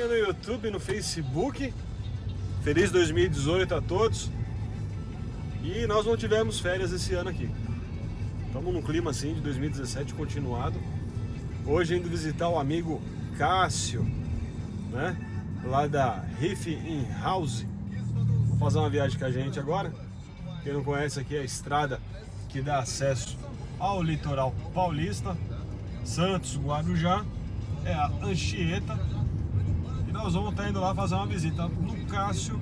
No YouTube, no Facebook. Feliz 2018 a todos. E nós não tivemos férias esse ano aqui. Estamos num clima assim de 2017 continuado. Hoje indo visitar o amigo Cássio, né? Lá da Riff in House. Vou fazer uma viagem com a gente agora. Quem não conhece aqui é a estrada que dá acesso ao litoral paulista, Santos, Guarujá, é a Anchieta. Nós vamos estar indo lá fazer uma visita no Cássio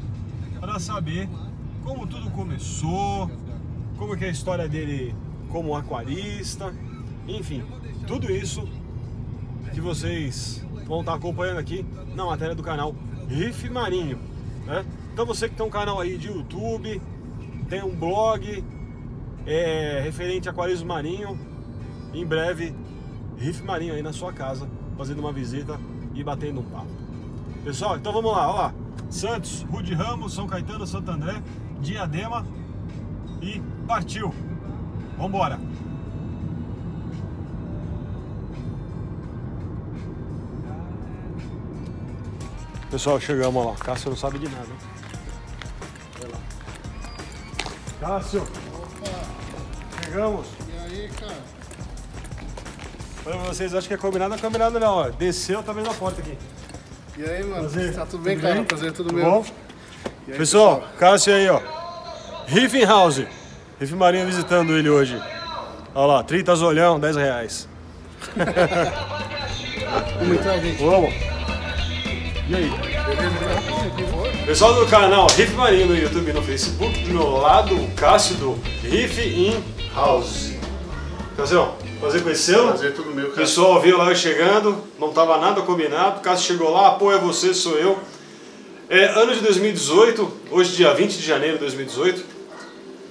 para saber como tudo começou, como que é a história dele como aquarista, enfim, tudo isso que vocês vão estar acompanhando aqui na matéria do canal Riff Marinho, né? Então você que tem um canal aí de YouTube, tem um blog é, referente a aquarismo marinho, em breve Riff Marinho aí na sua casa, fazendo uma visita e batendo um papo. Pessoal, então vamos lá, olha lá. Santos, Rude Ramos, São Caetano, Santo André, Diadema e partiu. Vambora! Pessoal, chegamos lá. Cássio não sabe de nada. Hein? Vai lá. Cássio! Opa! Chegamos! E aí, cara? Pra vocês, acho que é combinado, não é combinado não, ó. Desceu, tá vendo a porta aqui. E aí, mano? Prazer. Tá tudo bem, Tudo cara? bem? Prazer, tudo Tudo meu. bom? Aí, Pessoal, Cássio aí, ó. Riffing House. Riff Marinho visitando ele hoje. Olha lá, 30 olhão, 10 reais. Muita gente. Vamos! E aí? Pessoal do canal Riff Marinho no YouTube e no Facebook, do meu lado, o Cássio do Riff in House. Cássio, prazer conhecê-lo. Prazer, tudo meu, O cara. pessoal viu lá eu chegando, não estava nada combinado. O Cássio chegou lá, pô, é você, sou eu. É, ano de 2018, hoje dia 20 de janeiro de 2018.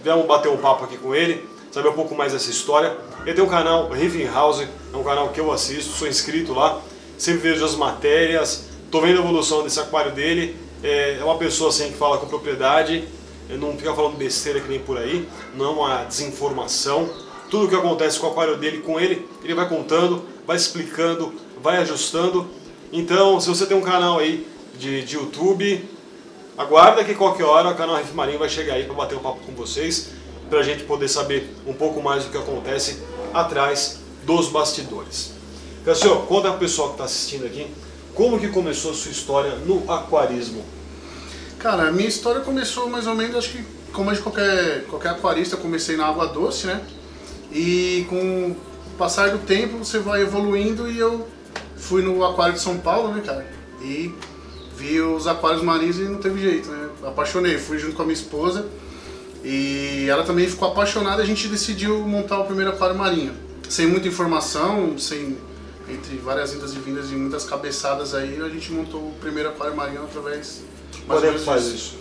Viemos bater um papo aqui com ele, saber um pouco mais dessa história. Ele tem um canal Riff in House, é um canal que eu assisto, sou inscrito lá, sempre vejo as matérias, tô vendo a evolução desse aquário dele. É, é uma pessoa assim que fala com propriedade, ele não fica falando besteira que nem por aí, não é uma desinformação. Tudo o que acontece com o aquário dele, com ele, ele vai contando, vai explicando, vai ajustando. Então, se você tem um canal aí de, de YouTube, aguarda que qualquer hora o canal Riff Marinho vai chegar aí para bater um papo com vocês, para a gente poder saber um pouco mais do que acontece atrás dos bastidores. Cassio, conta para o pessoal que está assistindo aqui, como que começou a sua história no aquarismo? Cara, a minha história começou mais ou menos, acho que como de qualquer, qualquer aquarista, eu comecei na água doce, né? E com o passar do tempo você vai evoluindo e eu fui no aquário de São Paulo, né, cara? E vi os aquários marinhos e não teve jeito, né? Apaixonei, fui junto com a minha esposa e ela também ficou apaixonada a gente decidiu montar o primeiro aquário marinho. Sem muita informação, sem entre várias indas e vindas e muitas cabeçadas aí, a gente montou o primeiro aquário marinho através mais Quando é que faz isso?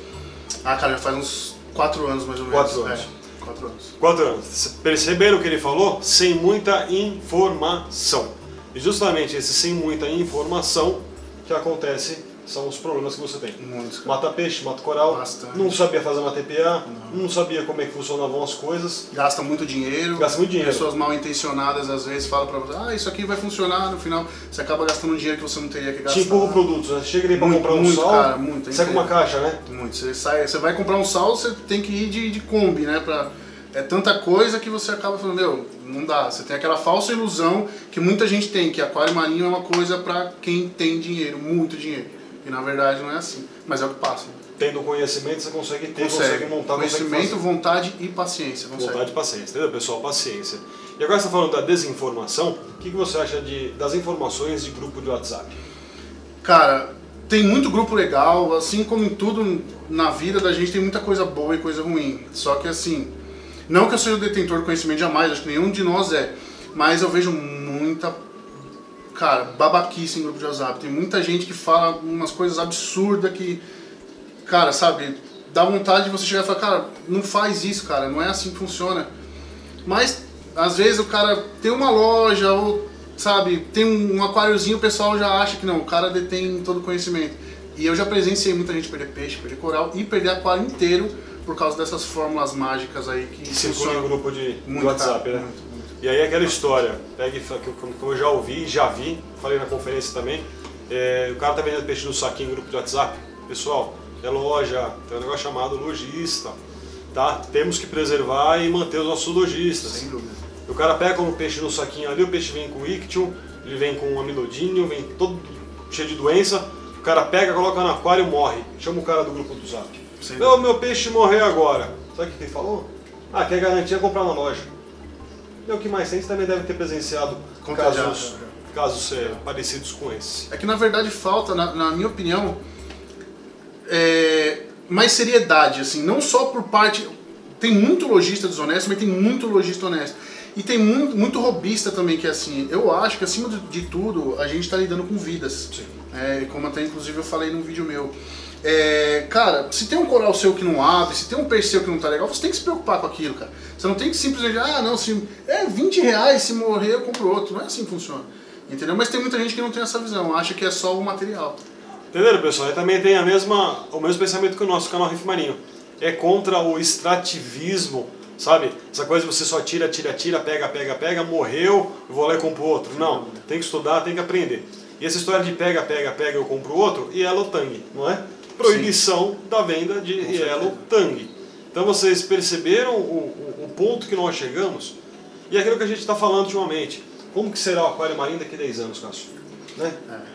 Ah, cara, já faz uns 4 anos mais ou menos. Quatro anos. É, 4 anos. Quatro anos. Perceberam o que ele falou? Sem muita informação. E justamente esse sem muita informação que acontece são os problemas que você tem. Muitos. Mata peixe, mata coral, Bastante. não sabia fazer uma TPA, não. sabia como é que funcionavam as coisas. Gasta muito dinheiro. Gasta muito dinheiro. Pessoas mal intencionadas às vezes falam pra você, ah, isso aqui vai funcionar, no final você acaba gastando dinheiro que você não teria que gastar. Te empurra produtos, né? Chega ali pra Muito, comprar um muito, sal, cara, muito, sai com uma caixa, né? Muito. Você, sai, você vai comprar um sal, você tem que ir de, de Kombi, né? Pra, é tanta coisa que você acaba falando, meu, não dá. Você tem aquela falsa ilusão que muita gente tem, que aquário marinho é uma coisa pra quem tem dinheiro, muito dinheiro. E na verdade não é assim. Mas é o que passa. Tendo conhecimento, você consegue ter, consegue, Consegue. montar, consegue Conhecimento, fazer. vontade e paciência. Consegue. Vontade e paciência, entendeu, pessoal? Paciência. E agora você está falando da desinformação, o que, que você acha de, das informações de grupo de WhatsApp? Cara, tem muito grupo legal, assim como em tudo na vida da gente tem muita coisa boa e coisa ruim. Só que assim, não que eu seja o detentor do conhecimento jamais, acho que nenhum de nós é, mas eu vejo muita, cara, babaquice em grupo de WhatsApp. Tem muita gente que fala umas coisas absurdas que, cara, sabe, dá vontade de você chegar e falar, cara, não faz isso, cara, não é assim que funciona. Mas às vezes o cara tem uma loja ou sabe, tem um, um aquáriozinho, o pessoal já acha que não, o cara detém todo o conhecimento. E eu já presenciei muita gente perder peixe, perder coral e perder aquário inteiro por causa dessas fórmulas mágicas aí que Que circula em funcionam grupo de, muito, WhatsApp, cara, né? muito. E aí aquela história, pega e fa- que eu, já ouvi, já vi, falei na conferência também, É, o cara tá vendendo peixe no saquinho, grupo de WhatsApp. Pessoal, é loja, tem um negócio chamado lojista. Tá? Temos que preservar e manter os nossos lojistas. Sem dúvida. O cara pega um peixe no saquinho ali, o peixe vem com ictio, ele vem com amilodínio, vem todo cheio de doença. O cara pega, coloca no aquário e morre. Chama o cara do grupo do Zap. Meu, meu peixe morreu agora. Sabe o que ele falou? Ah, quer garantia comprar na loja. E o que mais tem, você também deve ter presenciado Contagiado, casos, casos é, parecidos com esse. É que na verdade falta, na, na minha opinião, é, mais seriedade, assim, não só por parte. Tem muito lojista desonesto, mas tem muito lojista honesto. E tem muito, muito robista também que é assim. Eu acho que acima de, de tudo a gente está lidando com vidas. Sim. É, como até inclusive eu falei num vídeo meu. É, cara, se tem um coral seu que não abre, se tem um peixe seu que não tá legal, você tem que se preocupar com aquilo, cara. Você não tem que simplesmente, ah, não, se é 20 reais, se morrer eu compro outro. Não é assim que funciona. Entendeu? Mas tem muita gente que não tem essa visão, acha que é só o material. Entenderam, pessoal? E também tem a mesma, o mesmo pensamento que o nosso canal Riff Marinho. É contra o extrativismo, sabe? Essa coisa de você só tira, tira, tira, pega, pega, pega, morreu, eu vou lá e compro outro. Não, tem que estudar, tem que aprender. E essa história de pega, pega, pega, eu compro outro, Yellow Tang, não é? Proibição da venda de Yellow. Tang. Então vocês perceberam o, o, o ponto que nós chegamos? E aquilo que a gente está falando ultimamente. Como que será o aquário marinho daqui a 10 anos, Cássio? Né?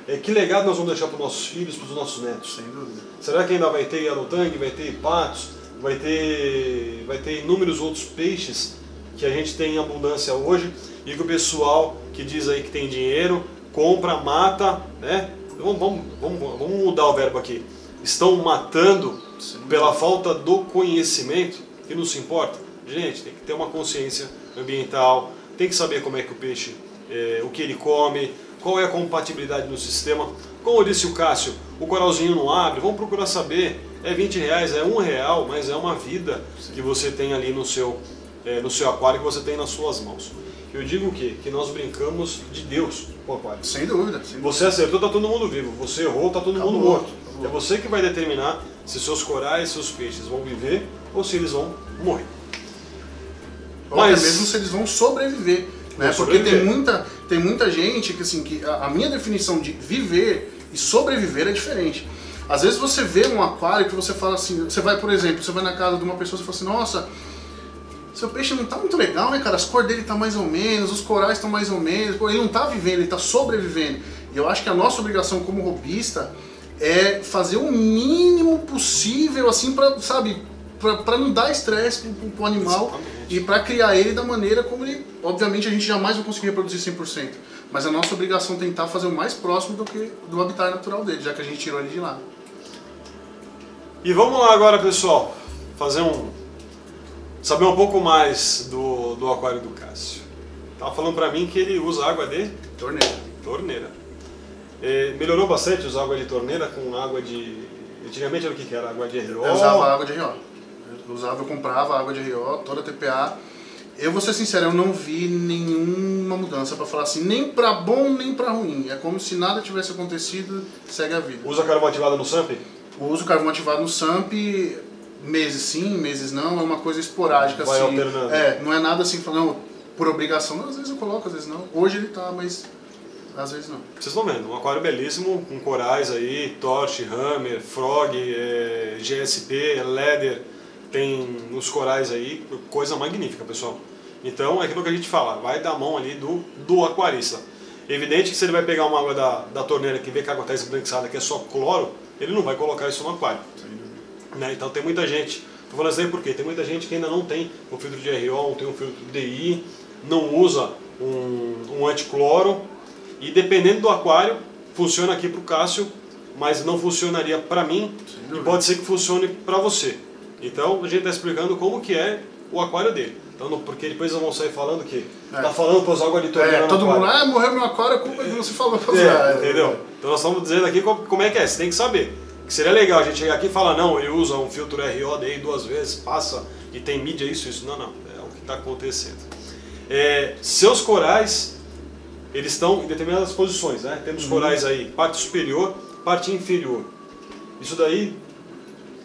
É, que legado nós vamos deixar para os nossos filhos, para os nossos netos? Sem dúvida. Será que ainda vai ter Yellow Tang, vai ter patos, vai ter, vai ter inúmeros outros peixes que a gente tem em abundância hoje e que o pessoal que diz aí que tem dinheiro compra, mata, né? Vamos, vamos, vamos, vamos mudar o verbo aqui. Estão matando Sim. pela falta do conhecimento que não se importa. Gente, tem que ter uma consciência ambiental, tem que saber como é que o peixe, é, o que ele come, qual é a compatibilidade no sistema. Como disse o Cássio, o coralzinho não abre, vamos procurar saber. É 20 reais, é um real, mas é uma vida que você tem ali no seu, é, no seu aquário, que você tem nas suas mãos. Eu digo o quê? Que nós brincamos de Deus com o aquário. Sem dúvida. Sem dúvida. Você acertou, tá todo mundo vivo. Você errou, tá todo Acabou, mundo morto. É você que vai determinar se seus corais, seus peixes vão viver ou se eles vão morrer. Ou Mas- até mesmo se eles vão sobreviver. Né? Vão Porque sobreviver. tem muita, tem muita gente que assim, que a, a minha definição de viver e sobreviver é diferente. Às vezes você vê um aquário que você fala assim, você vai, por exemplo, você vai na casa de uma pessoa e fala assim, nossa, seu peixe não tá muito legal, né, cara? As cores dele tá mais ou menos, os corais estão mais ou menos, ele não tá vivendo, ele tá sobrevivendo. E eu acho que a nossa obrigação como robista é fazer o mínimo possível, assim, pra, sabe, pra não dar estresse pro, pro, animal Exatamente. e pra criar ele da maneira como ele. Obviamente a gente jamais vai conseguir reproduzir 100%, mas a nossa obrigação é tentar fazer o mais próximo do que do habitat natural dele, já que a gente tirou ele de lá. E vamos lá agora, pessoal, fazer um. saber um pouco mais do, do aquário do Cássio. Tava falando pra mim que ele usa água de Torneira. torneira. É, melhorou bastante usar água de torneira com água de. Antigamente era o que, que era? Água de RO? Eu usava água de RO. Eu usava, eu comprava água de RO, toda TPA. Eu vou ser sincero, eu não vi nenhuma mudança pra falar assim, nem pra bom nem pra ruim. É como se nada tivesse acontecido, segue a vida. Usa carvão ativado no SAMP? Uso carvão ativado no SAMP, meses sim, meses não, é uma coisa esporádica Vai assim. alternando. É, não é nada assim, falando por obrigação. Não, às vezes eu coloco, às vezes não. Hoje ele tá, mas às vezes não. Vocês estão vendo, um aquário belíssimo, com corais aí, torch, hammer, frog, é, GSP, leather, tem os corais aí, coisa magnífica, pessoal. Então é aquilo que a gente fala, vai da mão ali do, do aquarista. Evidente que se ele vai pegar uma água da, da torneira que vê que a água está esbranquiçada, que é só cloro, ele não vai colocar isso no aquário. Né? Então tem muita gente, tô falando isso aí porque tem muita gente que ainda não tem um filtro de RO, não tem um filtro DI, não usa um, um anticloro e dependendo do aquário, funciona aqui para o Cássio, mas não funcionaria para mim e pode ser que funcione para você. Então a gente está explicando como que é o aquário dele. Então, não- porque depois eles vão sair falando que É. tá falando para usar água de torneira É, todo mundo, ah, morreu meu aquário, a culpa é que você falou pra usar. É, entendeu? Então nós estamos dizendo aqui co- como é que é, você tem que saber. Que seria legal a gente chegar aqui e falar, não, ele usa um filtro RO daí duas vezes, passa e tem mídia isso, isso. Não, não, é o que está acontecendo. É, seus corais, eles estão em determinadas posições, né? Temos corais aí, parte superior, parte inferior. Isso daí,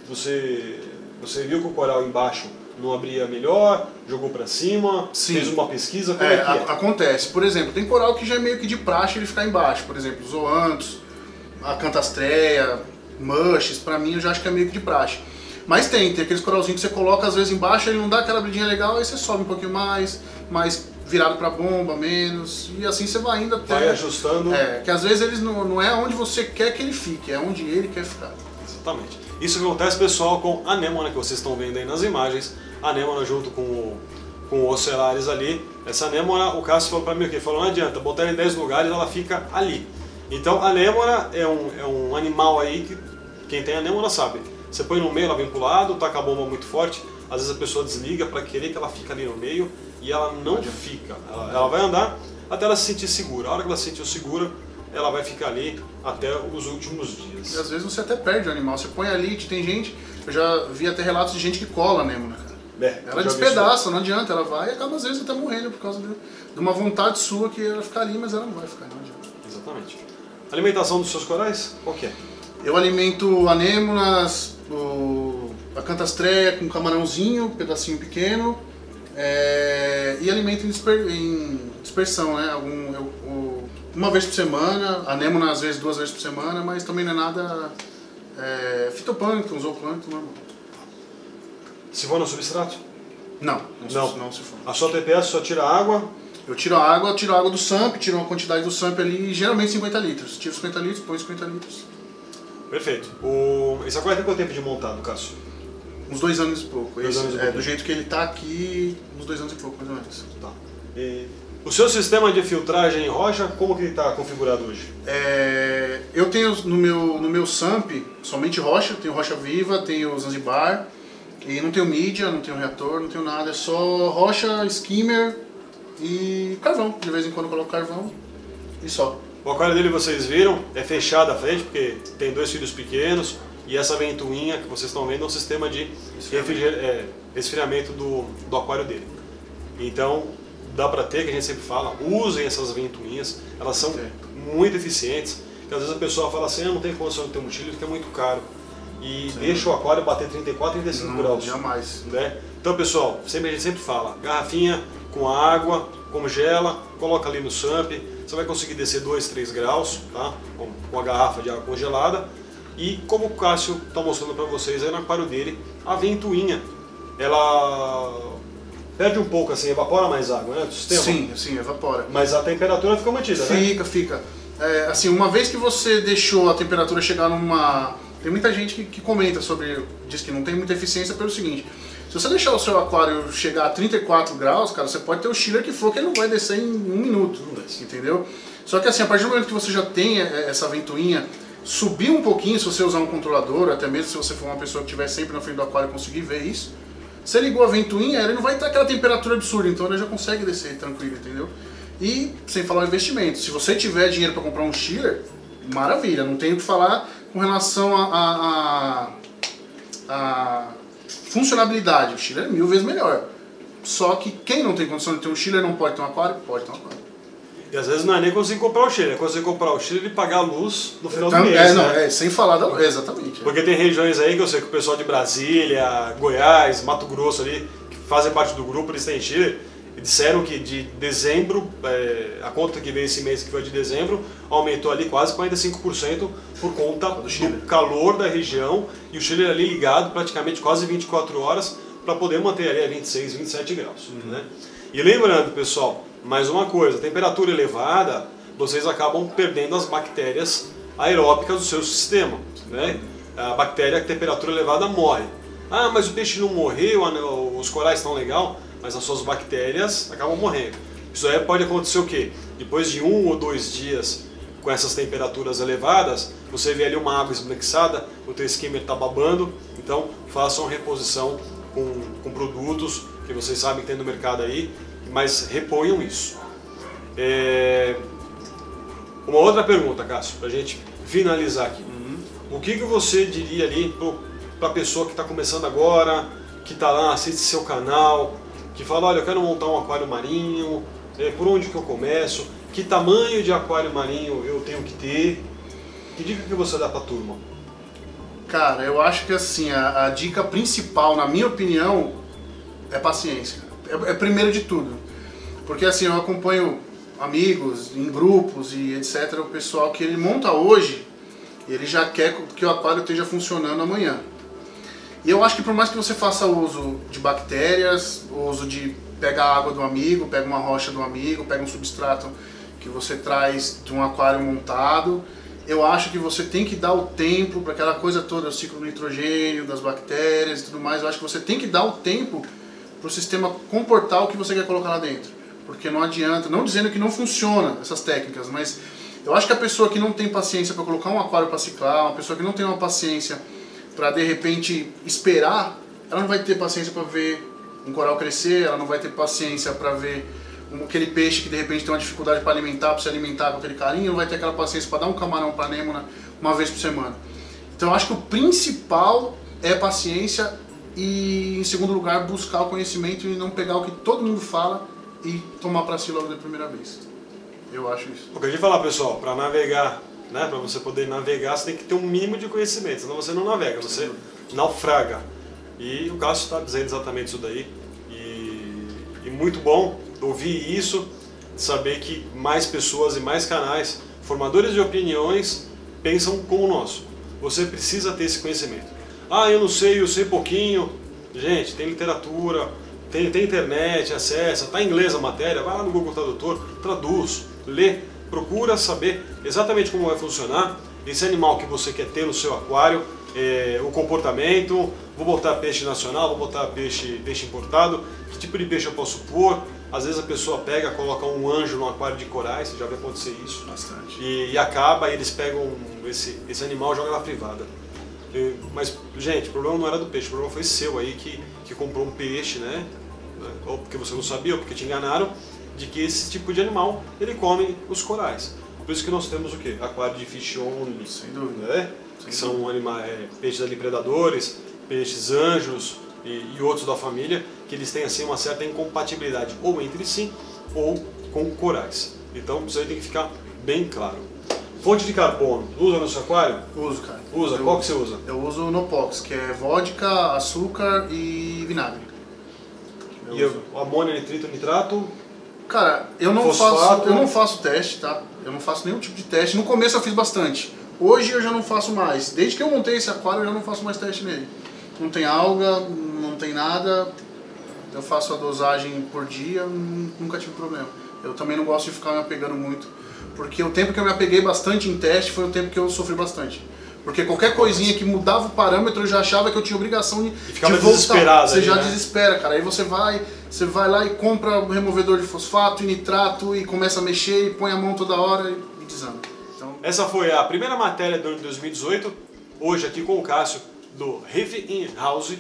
você, você viu que o coral embaixo não abria melhor, jogou para cima, Sim. fez uma pesquisa, como É, é, que é? acontece. Por exemplo, tem coral que já é meio que de praxe ele ficar embaixo. Por exemplo, os zoantos. a cantastreia, mushes, pra mim eu já acho que é meio que de praxe. Mas tem, tem aqueles coralzinhos que você coloca às vezes embaixo, ele não dá aquela brilhinha legal, aí você sobe um pouquinho mais, mais virado pra bomba, menos, e assim você vai indo até... Vai ajustando. É, que às vezes eles não, não é onde você quer que ele fique, é onde ele quer ficar. Exatamente. Isso que acontece, pessoal, com a Anêmona que vocês estão vendo aí nas imagens. A Anêmona junto com o, com o Ocelares ali. Essa Anêmona, o Cássio falou pra mim o quê? Falou, não adianta, botar ela em 10 lugares, ela fica ali. Então a Anêmona é um, é um animal aí que quem tem Anêmona sabe. Você põe no meio, ela vem pro lado, taca a bomba muito forte, às vezes a pessoa desliga para querer que ela fique ali no meio e ela não fica. Ela, ela vai andar até ela se sentir segura. A hora que ela se sentir segura, ela vai ficar ali até os últimos E dias. às vezes você até perde o animal, você põe ali, tem gente, eu já vi até relatos de gente que cola a Nêmona, cara. É, Ela despedaça, não adianta, ela vai e acaba às vezes até morrendo por causa de, de uma vontade sua que ela ficar ali, mas ela não vai ficar, não adianta. Exatamente. Alimentação dos seus corais? Qual que é? Eu alimento anêmonas, o, a cantastreia com camarãozinho, um pedacinho pequeno, é, e alimento em, disper- em dispersão, né? Algum, eu- uma vez por semana, anêmona às vezes duas vezes por semana, mas também não é nada é, fitoplâncton, zooplâncton, normal. Se for no substrato? Não, não, Não. Se, não se for. A sua TPS só tira água, Eu tiro a água, tiro a água do SAMP, tiro uma quantidade do SAMP ali, geralmente 50 litros. Tiro 50 litros, põe 50 litros. Perfeito. O... Esse aquário tem quanto tempo de montado, Cássio? Uns dois anos e pouco. Dois Esse, anos e é, pouco. do jeito que ele tá aqui, uns dois anos e pouco, mais ou menos. Tá. E o seu sistema de filtragem em rocha, como que ele está configurado hoje? É, eu tenho no meu, no meu SAMP somente rocha, tenho rocha viva, tenho Zanzibar, e não tenho mídia, não tenho reator, não tenho nada, é só rocha, skimmer e carvão. De vez em quando eu coloco carvão e só. O aquário dele vocês viram, é fechado à frente porque tem dois filhos pequenos e essa ventoinha que vocês estão vendo é um sistema de refriger- é, resfriamento do, do aquário dele. Então dá para ter, que a gente sempre fala, usem essas ventoinhas, elas são Sim. muito eficientes. Porque às vezes a pessoa fala assim, ah, não tem condição de ter um chile porque é muito caro. E deixa o aquário bater 34, 35 Não, graus jamais. né? Então, pessoal, sempre, a gente sempre fala, garrafinha com água, congela, coloca ali no SAMP, você vai conseguir descer 2, 3 graus, tá? Com, com a garrafa de água congelada. E como o Cássio está mostrando para vocês aí no aquário dele, a ventoinha, ela perde um pouco, assim, evapora mais água, né, do sistema? Sim, sim, evapora. Mas a temperatura fica mantida, né? Fica, fica. É, assim, uma vez que você deixou a temperatura chegar numa. Tem muita gente que, que comenta sobre. diz que não tem muita eficiência pelo seguinte. Se você deixar o seu aquário chegar a 34 graus, cara, você pode ter o chiller que for que ele não vai descer em um minuto. Entendeu? Só que assim, a partir do momento que você já tem é, essa ventoinha, subir um pouquinho se você usar um controlador, até mesmo se você for uma pessoa que estiver sempre na frente do aquário e conseguir ver isso. Você ligou a ventoinha, ele não vai estar aquela temperatura absurda, então ele já consegue descer tranquilo, entendeu? E sem falar o investimento, se você tiver dinheiro para comprar um chiller, maravilha, não tenho o que falar com relação a, a, a- a funcionalidade. O chiller é mil vezes melhor. Só que quem não tem condição de ter um chiller não pode ter um aquário? Pode ter um aquário. E às vezes não é nem conseguir comprar o chile, é conseguir comprar o chile e pagar a luz no final do Então, mês, é, não, né? é, sem falar da. Exatamente. Porque tem regiões aí que eu sei que o pessoal de Brasília, Goiás, Mato Grosso ali, que fazem parte do grupo, eles têm Chile, disseram que de dezembro, é, a conta que veio esse mês, que foi de dezembro, aumentou ali quase 45% por conta do, Chile. calor da região e o Chile ali ligado praticamente quase 24 horas para poder manter ali a 26, 27 graus. Né? E lembrando, pessoal, mais uma coisa, temperatura elevada, vocês acabam perdendo as bactérias aeróbicas do seu sistema. Né? A bactéria a temperatura elevada morre. Ah, mas o peixe não morreu, os corais estão legal, mas as suas bactérias acabam morrendo. Isso aí pode acontecer o quê? Depois de um ou dois dias com essas temperaturas elevadas, você vê ali uma água esbranquiçada, o teu skimmer está babando, então façam uma reposição com, com produtos que vocês sabem que tem no mercado aí, mas reponham isso. É, Uma outra pergunta, Cássio, para a gente finalizar aqui. O que, que você diria ali para a pessoa que está começando agora, que está lá, assiste seu canal, que fala, olha, eu quero montar um aquário marinho, é, por onde que eu começo, que tamanho de aquário marinho eu tenho que ter? Que dica que você dá para a turma? Cara, eu acho que assim, a, a dica principal, na minha opinião, é paciência. É, é primeiro de tudo. Porque assim, eu acompanho amigos, em grupos e etc, o pessoal que ele monta hoje Ele já quer que o aquário esteja funcionando amanhã. E eu acho que por mais que você faça uso de bactérias, uso de pega a água do amigo, pega uma rocha do amigo, pega um substrato que você traz de um aquário montado, eu acho que você tem que dar o tempo para aquela coisa toda, o ciclo do nitrogênio, das bactérias e tudo mais. Eu acho que você tem que dar o tempo para o sistema comportar o que você quer colocar lá dentro. Porque não adianta, não dizendo que não funciona essas técnicas, mas eu acho que a pessoa que não tem paciência para colocar um aquário para ciclar, uma pessoa que não tem uma paciência para de repente esperar, ela não vai ter paciência para ver um coral crescer, ela não vai ter paciência para ver aquele peixe que de repente tem uma dificuldade para alimentar, para se alimentar com aquele carinho, não vai ter aquela paciência para dar um camarão para anêmona uma vez por semana. Então eu acho que o principal é paciência e, em segundo lugar, buscar o conhecimento e não pegar o que todo mundo fala e tomar para si logo da primeira vez. Eu acho isso. O que a gente falar, pessoal, para navegar, né, para você poder navegar, você tem que ter um mínimo de conhecimento, senão você não navega, você naufraga. E o Cássio está dizendo exatamente isso daí. E, e muito bom ouvir isso, saber que mais pessoas e mais canais, formadores de opiniões, pensam como o nosso. Você precisa ter esse conhecimento. Ah, eu não sei, eu sei pouquinho. Gente, tem literatura, tem, tem internet, acessa, tá em inglês a matéria, vai lá no Google Tradutor, traduz, lê, procura saber exatamente como vai funcionar esse animal que você quer ter no seu aquário, é, o comportamento, vou botar peixe nacional, vou botar peixe, peixe importado, que tipo de peixe eu posso pôr, às vezes a pessoa pega, coloca um anjo no aquário de corais, você já vai acontecer isso. Bastante. E, e acaba, e eles pegam esse, esse animal e jogam na privada. E, mas, gente, o problema não era do peixe, o problema foi seu aí que, que comprou um peixe, né? Ou porque você não sabia, ou porque te enganaram, de que esse tipo de animal, ele come os corais. Por isso que nós temos o quê? Aquário de fish only, Sem dúvida. né? Sem que são animais, é, peixes ali predadores, peixes anjos e, e, outros da família, que eles têm assim uma certa incompatibilidade ou entre si ou com corais. Então isso aí tem que ficar bem claro. Fonte de carbono, usa no seu aquário? Uso, cara. Usa, eu, qual que você usa? Eu uso Nopox, que é vodka, açúcar e vinagre. Eu e uso. o amônio, nitrito, nitrato? Cara, eu não, faço, eu não faço teste, tá? Eu não faço nenhum tipo de teste. No começo eu fiz bastante. Hoje eu já não faço mais. Desde que eu montei esse aquário eu já não faço mais teste nele. Não tem alga, não tem nada. Eu faço a dosagem por dia, nunca tive problema. Eu também não gosto de ficar me apegando muito. Porque o tempo que eu me apeguei bastante em teste foi o tempo que eu sofri bastante. Porque qualquer coisinha que mudava o parâmetro eu já achava que eu tinha obrigação de, e ficava de voltar. Desesperado você ali, já né? desespera, cara. Aí você vai, você vai lá e compra um removedor de fosfato e nitrato e começa a mexer e põe a mão toda hora e desanda. Então... Essa foi a primeira matéria do ano de 2018, hoje aqui com o Cássio do Reef In House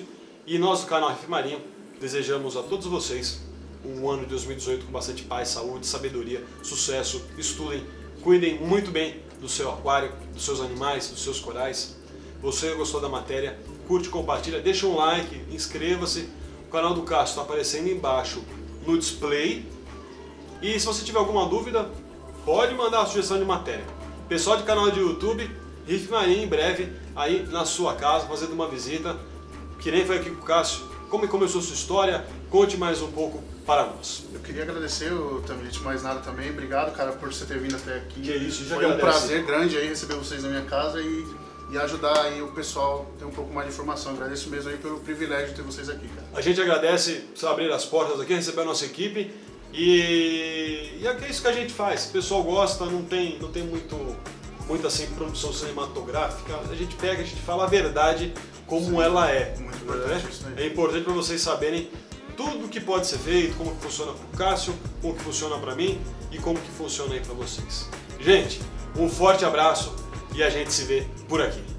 e nós do canal Reef Marinho desejamos a todos vocês um ano de 2018 com bastante paz, saúde, sabedoria, sucesso, estudem, cuidem muito bem do seu aquário, dos seus animais, dos seus corais. Você gostou da matéria? Curte, compartilha, deixa um like, inscreva-se. O canal do Cássio está aparecendo embaixo no display. E se você tiver alguma dúvida, pode mandar a sugestão de matéria. Pessoal de canal de YouTube, Riff Marinho em breve aí na sua casa, fazendo uma visita, que nem foi aqui com o Cássio. Como começou sua história? Conte mais um pouco para nós. Eu queria agradecer o Tamlit mais nada também. Obrigado, cara, por você ter vindo até aqui. Que isso, já Foi agradece. um prazer grande aí receber vocês na minha casa e, e ajudar aí o pessoal a ter um pouco mais de informação. Agradeço mesmo aí pelo privilégio de ter vocês aqui, cara. A gente agradece por abrir as portas aqui, receber a nossa equipe e, e é isso que a gente faz. O pessoal gosta, não tem, não tem muito, muito assim produção cinematográfica. A gente pega, a gente fala a verdade como Sim, ela é. muito importante né? isso aí. É importante para vocês saberem tudo que pode ser feito, como que funciona para o Cássio, como que funciona para mim e como que funciona aí para vocês. Gente, um forte abraço e a gente se vê por aqui.